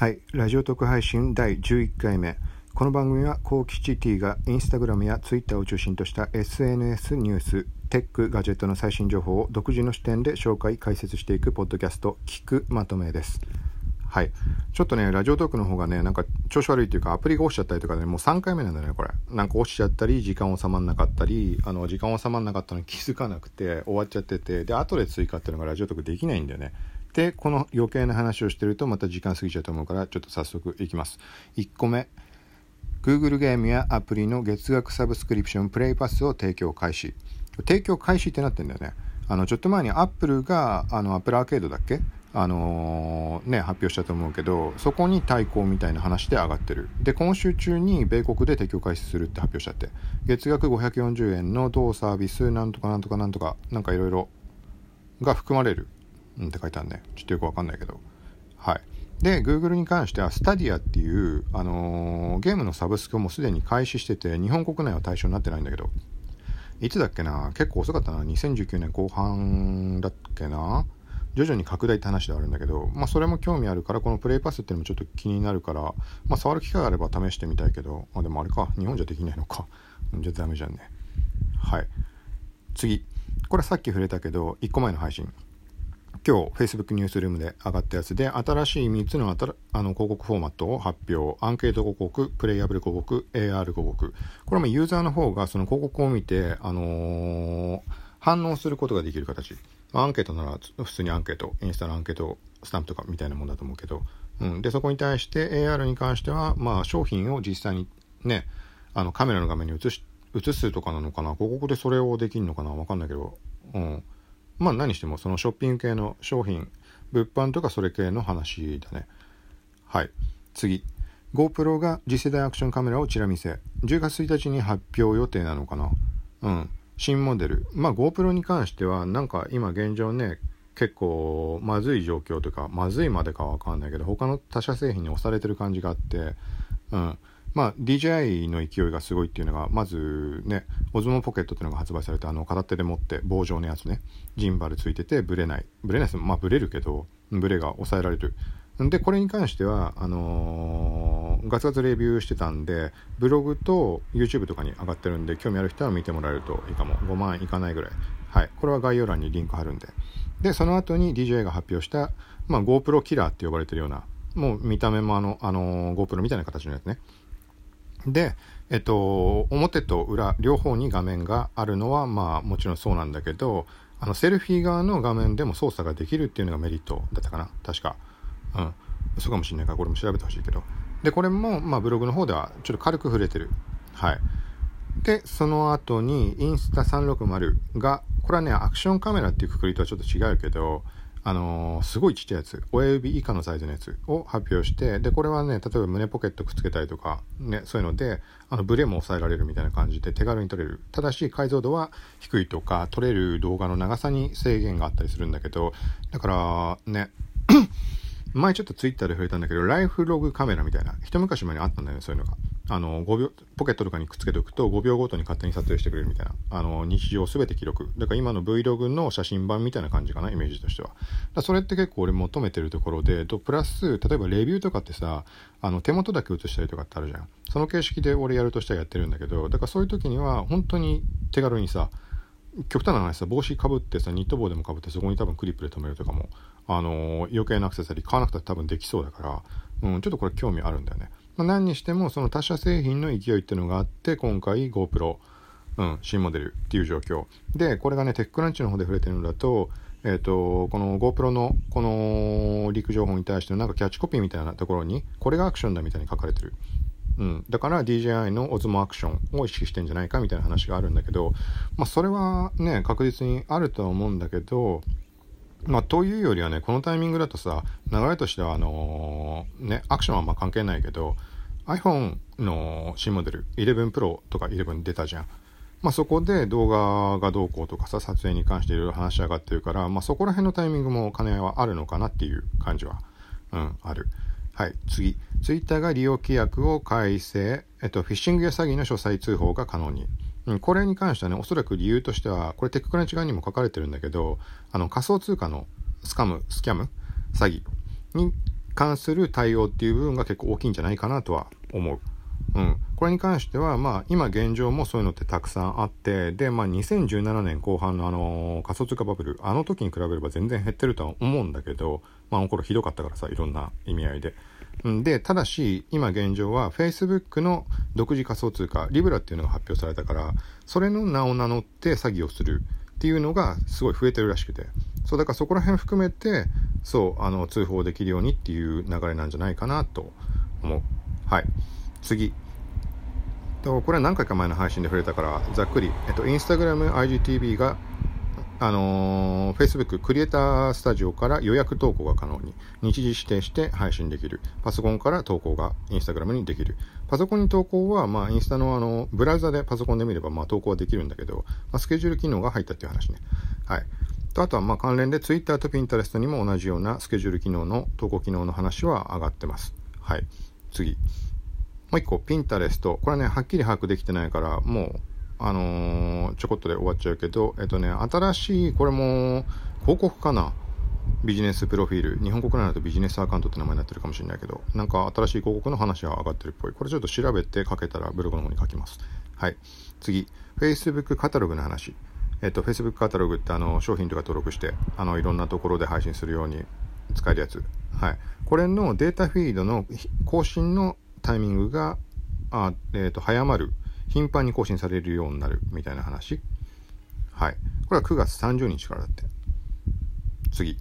はい、ラジオ特配信第11回目。この番組は、コーキチ T がインスタグラムやツイッターを中心とした SNS ニュース、テック、ガジェットの最新情報を独自の視点で紹介、解説していくポッドキャスト、聞くまとめです。はい。ちょっとね、ラジオトークの方がね、なんか調子悪いっていうか、アプリが落ちちゃったりとかね、もう3回目なんだよね、これ。なんか落ちちゃったり、時間収まんなかったり、あの、時間収まんなかったのに気づかなくて、終わっちゃってて、で、後で追加っていうのがラジオトークできないんだよね。で、この余計な話をしてるとまた時間過ぎちゃうと思うから、ちょっと早速いきます。1個目。Google ゲームやアプリの月額サブスクリプションプレイパスを提供開始。提供開始ってなってんだよね。あの、ちょっと前に Apple が、あの、Apple アーケードだっけ？あのー、ね、発表したと思うけど、そこに対抗みたいな話で上がってる。で、今週中に米国で提供開始するって発表しちゃって、月額540円の同サービス、なんとかなんとかなんとか、なんかいろいろが含まれる。うんって書いてあるね。ちょっとよくわかんないけど。はい。で、Google に関しては、スタディアっていう、あのー、ゲームのサブスクもすでに開始してて、日本国内は対象になってないんだけど、いつだっけな？結構遅かったな。2019年後半だっけな？徐々に拡大って話ではあるんだけど、まあそれも興味あるから、このプレイパスっていうのもちょっと気になるから、まあ触る機会があれば試してみたいけど、まあでもあれか、日本じゃできないのか。じゃダメじゃんね。はい。次。これさっき触れたけど、1個前の配信。今日 Facebook ニュースルームで上がったやつで新しい3つのあの広告フォーマットを発表。アンケート広告プレイアブル広告 AR 広告。これもユーザーの方がその広告を見て、あのー、反応することができる形。アンケートなら普通にアンケートインスタのアンケートスタンプとかみたいなもんだと思うけど、うん、でそこに対して AR に関しては、まあ、商品を実際にねあのカメラの画面に映し映すとかなのかな。広告でそれをできるのかな。わかんないけど。うん。まあ何してもそのショッピング系の商品、物販とかそれ系の話だね。はい。次。GoPro が次世代アクションカメラをチラ見せ。10月1日に発表予定なのかな。うん。新モデル。まあ GoPro に関してはなんか今現状ね、結構まずい状況というか、まずいまでかわかんないけど、他の他社製品に押されてる感じがあって、うん。まあ、DJI の勢いがすごいっていうのが、まずね、オズモポケットっていうのが発売されて、あの、片手で持って、棒状のやつね、ジンバルついてて、ブレない。ブレないです。まあ、ブレるけど、ブレが抑えられる。で、これに関しては、あのー、ガツガツレビューしてたんで、ブログと YouTube とかに上がってるんで、興味ある人は見てもらえるといいかも。5万いかないぐらい。はい。これは概要欄にリンク貼るんで。で、その後に DJI が発表した、まあ、GoPro キラーって呼ばれてるような、もう見た目もあの、あのー、GoPro みたいな形のやつね。で、えっと、表と裏、両方に画面があるのは、まあ、もちろんそうなんだけど、あの、セルフィー側の画面でも操作ができるっていうのがメリットだったかな確か。うん。そうかもしれないから、これも調べてほしいけど。で、これも、まあ、ブログの方では、ちょっと軽く触れてる。はい。で、その後に、インスタ360が、これはね、アクションカメラっていうくくりとはちょっと違うけど、あのー、すごいちっちゃいやつ、親指以下のサイズのやつを発表して、で、これはね、例えば胸ポケットくっつけたりとか、ね、そういうので、あの、ブレも抑えられるみたいな感じで手軽に撮れる。ただし、解像度は低いとか、撮れる動画の長さに制限があったりするんだけど、だから、ね、前ちょっとツイッターで触れたんだけど、ライフログカメラみたいな、一昔前にあったんだよね、そういうのが。あの、5秒、ポケットとかにくっつけておくと5秒ごとに勝手に撮影してくれるみたいな。あの、日常すべて記録。だから今の Vlog の写真版みたいな感じかな、イメージとしては。だそれって結構俺求めてるところで、と、プラス、例えばレビューとかってさ、あの、手元だけ写したりとかってあるじゃん。その形式で俺やるとしてはやってるんだけど、だからそういう時には、本当に手軽にさ、極端な話さ、帽子かぶってさ、ニット帽でもかぶってそこに多分クリップで留めるとかも、あのー、余計なアクセサリー買わなくたって多分できそうだから、うん、ちょっとこれ興味あるんだよね。まあ、何にしてもその他社製品の勢いっていうのがあって今回 GoPro、うん、新モデルっていう状況。でこれがねテックランチの方で触れてるのだとえっ、ー、とこの GoPro のこの陸上法に対してのなんかキャッチコピーみたいなところにこれがアクションだみたいに書かれてる。うん、だから DJI のオズモアクションを意識してんじゃないかみたいな話があるんだけど、まあ、それはね確実にあるとは思うんだけどまあ、というよりはね、このタイミングだとさ、流れとしては、あのー、ね、アクションはま関係ないけど、iPhone の新モデル11 Pro とか11出たじゃん。まあ、そこで動画がどうこうとかさ、撮影に関していろいろ話し上がってるから、まあ、そこら辺のタイミングも兼ね合いはあるのかなっていう感じは、うん、ある。はい、次。Twitter が利用規約を改正、えっと、フィッシングや詐欺の詳細通報が可能に。うん、これに関してはね、おそらく理由としては、これテッククランチ側にも書かれてるんだけど、あの、仮想通貨のスカム、スキャム、詐欺に関する対応っていう部分が結構大きいんじゃないかなとは思う。うん。これに関しては、まあ、今現状もそういうのってたくさんあって、で、まあ、2017年後半のあの、仮想通貨バブル、あの時に比べれば全然減ってるとは思うんだけど、まあ、あの頃ひどかったからさ、いろんな意味合いで。んで、ただし、今現状は Facebook の独自仮想通貨、リブラっていうのが発表されたから、それの名を名乗って詐欺をするっていうのがすごい増えてるらしくて。そう、だからそこら辺含めて、そう、あの、通報できるようにっていう流れなんじゃないかなと思う。はい。次。と、これは何回か前の配信で触れたから、ざっくり、えっと、インスタグラム IGTV があのー、Facebook クリエイタースタジオから予約投稿が可能に、日時指定して配信できる。パソコンから投稿が Instagram にできる。パソコンに投稿は、まあ、インスタのあの、ブラウザでパソコンで見れば、まあ、投稿はできるんだけど、まあ、スケジュール機能が入ったっていう話ね。はい。と、あとは、まあ、関連で Twitter と Pinterest にも同じようなスケジュール機能の投稿機能の話は上がってます。はい。次。もう一個、Pinterest。これはね、はっきり把握できてないから、もう、あのー、ちょこっとで終わっちゃうけど、えっとね、新しい、これも、広告かな？ビジネスプロフィール。日本国内だとビジネスアカウントって名前になってるかもしれないけど、なんか新しい広告の話が上がってるっぽい。これちょっと調べて書けたらブログの方に書きます。はい。次。Facebook カタログの話。えっと、Facebook カタログってあの、商品とか登録して、あの、いろんなところで配信するように使えるやつ。はい。これのデータフィードの更新のタイミングが、あえっ、と、早まる頻繁に更新されるようになるみたいな話。はい。これは9月30日からだって。次。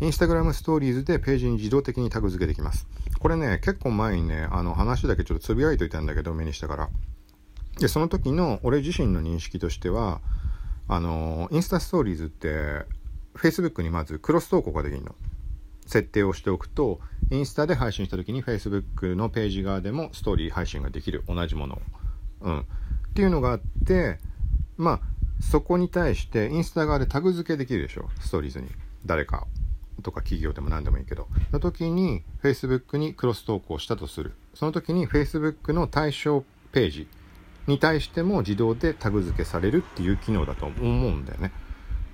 インスタグラムストーリーズでページに自動的にタグ付けできます。これね、結構前にね、あの話だけちょっとつぶやいといたんだけど、目にしたから。で、その時の俺自身の認識としては、あの、インスタストーリーズって、Facebook にまずクロス投稿ができるの。設定をしておくと、インスタで配信した時に Facebook のページ側でもストーリー配信ができる。同じものを。うん。っていうのがあって、まあ、そこに対してインスタ側でタグ付けできるでしょ？ストーリーズに。誰かとか企業でも何でもいいけど。の時に Facebook にクロス投稿したとする。その時に Facebook の対象ページに対しても自動でタグ付けされるっていう機能だと思うんだよね。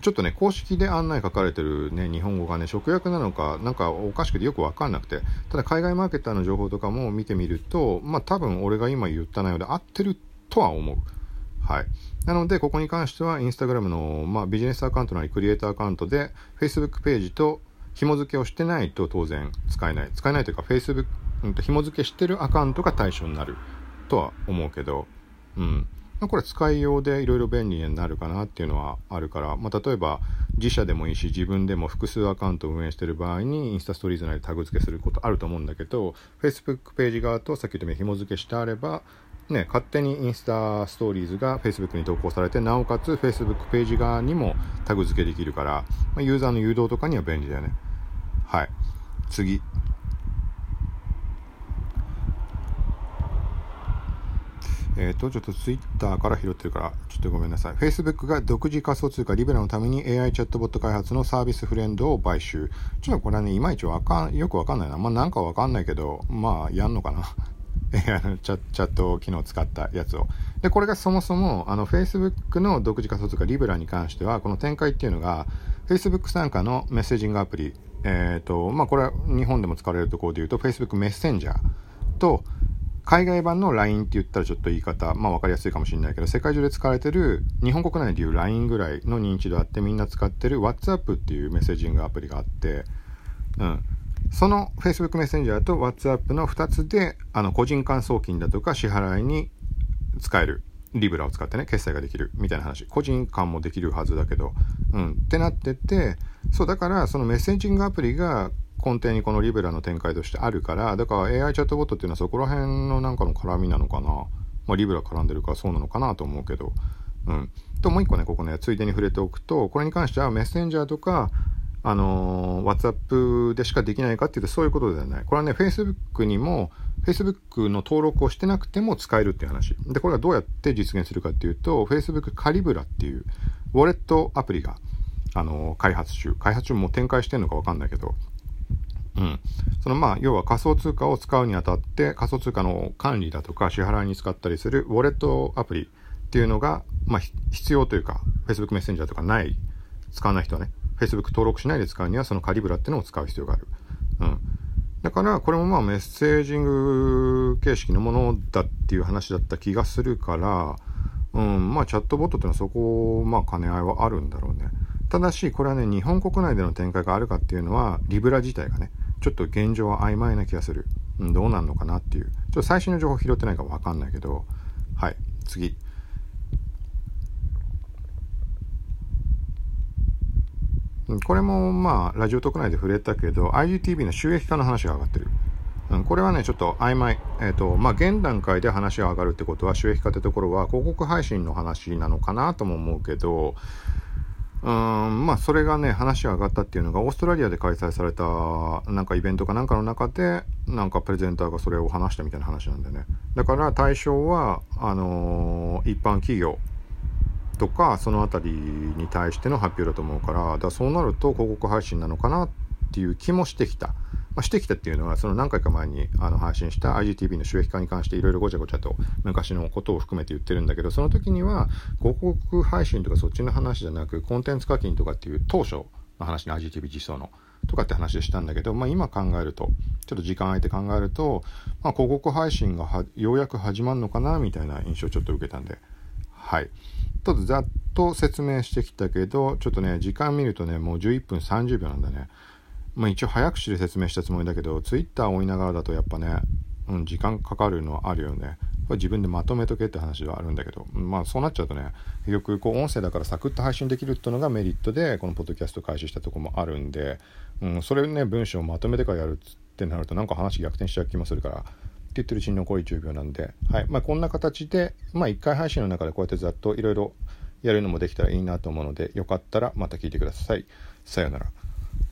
ちょっとね、公式で案内書かれてるね、日本語がね、直訳なのか、なんかおかしくてよくわかんなくて、ただ海外マーケッターの情報とかも見てみると、まあ多分俺が今言った内容で合ってるとは思う。はい。なので、ここに関しては、インスタグラムの、まあ、ビジネスアカウントなり、クリエイターアカウントで、Facebook ページと紐付けをしてないと当然使えない。使えないというか、Facebook、うん、紐付けしてるアカウントが対象になるとは思うけど、うん。ま、これ使いようでいろいろ便利になるかなっていうのはあるから、まあ、例えば自社でもいいし自分でも複数アカウントを運営している場合にインスタストーリーズ内でタグ付けすることあると思うんだけど Facebook ページ側とさっき言ったように紐付けしてあればね、勝手にインスタストーリーズが Facebook に投稿されて、なおかつ Facebook ページ側にもタグ付けできるから、まあ、ユーザーの誘導とかには便利だよね。はい。次。えっ、ー、と、ちょっとツイッターから拾ってるから、ちょっとごめんなさい。Facebook が独自仮想通貨リベラのために AI チャットボット開発のサービスフレンドを買収。ちょっとこれはね、いまいちわかん、よくわかんないな。まあなんかわかんないけど、まあやんのかな。あのチャチャット機能を使ったやつを。で、これがそもそも、あの、Facebook の独自仮想通貨リベラに関しては、この展開っていうのが、Facebook 参加のメッセージングアプリ、えっ、ー、と、まあ、これは日本でも使われるところで言うと、Facebook メッセンジャーと、海外版の LINE って言ったらちょっと言い方、まあ分かりやすいかもしれないけど、世界中で使われてる、日本国内でいう LINE ぐらいの認知度あってみんな使ってる WhatsApp っていうメッセージングアプリがあって、うん。その Facebook メッセンジャーと WhatsApp の2つで、あの、個人間送金だとか支払いに使える。リブラを使ってね、決済ができるみたいな話。個人間もできるはずだけど、うん。ってなってて、そう、だからそのメッセンジングアプリが根底にこのリベラの展開としてあるから、だから AI チャットボットっていうのはそこら辺のなんかの絡みなのかな。まあ、リブラ絡んでるからそうなのかなと思うけど。うん。と、もう一個ね、ここね、ついでに触れておくと、これに関してはメッセンジャーとか、あのー、WhatsApp でしかできないかっていうとそういうことではない。これはね、Facebook にも、Facebook の登録をしてなくても使えるっていう話。で、これはどうやって実現するかっていうと、Facebook カリブラっていう、ウォレットアプリが、あのー、開発中。開発中も展開してんのかわかんないけど、うん。そのまあ、要は仮想通貨を使うにあたって、仮想通貨の管理だとか支払いに使ったりするウォレットアプリっていうのが、まあ、必要というか、Facebook メッセンジャーとかない、使わない人はね、Facebook 登録しないで使うには、そのカリブラっていうのを使う必要がある。うん。だからこれもまあメッセージング形式のものだっていう話だった気がするから、うん、まあチャットボットっていうのはそこ、まあ兼ね合いはあるんだろうね。ただし、これはね、日本国内での展開があるかっていうのは、リブラ自体がね、ちょっと現状は曖昧な気がする。うん、どうなんのかなっていう。ちょっと最新の情報拾ってないかもわかんないけど、はい、次。これもまあ、ラジオ特内で触れたけど、IGTV の収益化の話が上がってる。うん、これはね、ちょっと曖昧。えっ、ー、と、まあ、現段階で話が上がるってことは、収益化ってところは、広告配信の話なのかなとも思うけど、うん、まあ、それがね、話が上がったっていうのが、オーストラリアで開催された、なんかイベントかなんかの中で、なんかプレゼンターがそれを話したみたいな話なんでね。だから対象は、あのー、一般企業とか、その辺りに対しての発表だと思うから、だからそうなると広告配信なのかなっていう気もしてきた。まあ、してきたっていうのは、その何回か前にあの配信した IGTV の収益化に関していろいろごちゃごちゃと昔のことを含めて言ってるんだけど、その時には広告配信とかそっちの話じゃなく、コンテンツ課金とかっていう当初の話に IGTV 実装の。とかって話でしたんだけど、まあ、今考えると、ちょっと時間空いて考えると、まあ、広告配信がようやく始まるのかなみたいな印象をちょっと受けたんで、はい。ちょっとざっと説明してきたけど、ちょっとね、時間見るとね、もう11分30秒なんだね。まあ一応早口で説明したつもりだけど、ツイッターを追いながらだとやっぱね、うん、時間かかるのはあるよね。これ自分でまとめとけって話はあるんだけど、まあそうなっちゃうとね、結局こう音声だからサクッと配信できるっていうのがメリットで、このポッドキャスト開始したとこもあるんで、うん、それね、文章をまとめてからやるってなるとなんか話逆転しちゃう気もするから、って言ってるうちに残り10秒なんで、はい。まあこんな形で、まあ1回配信の中でこうやってざっといろいろやるのもできたらいいなと思うので、よかったらまた聞いてください。さようなら。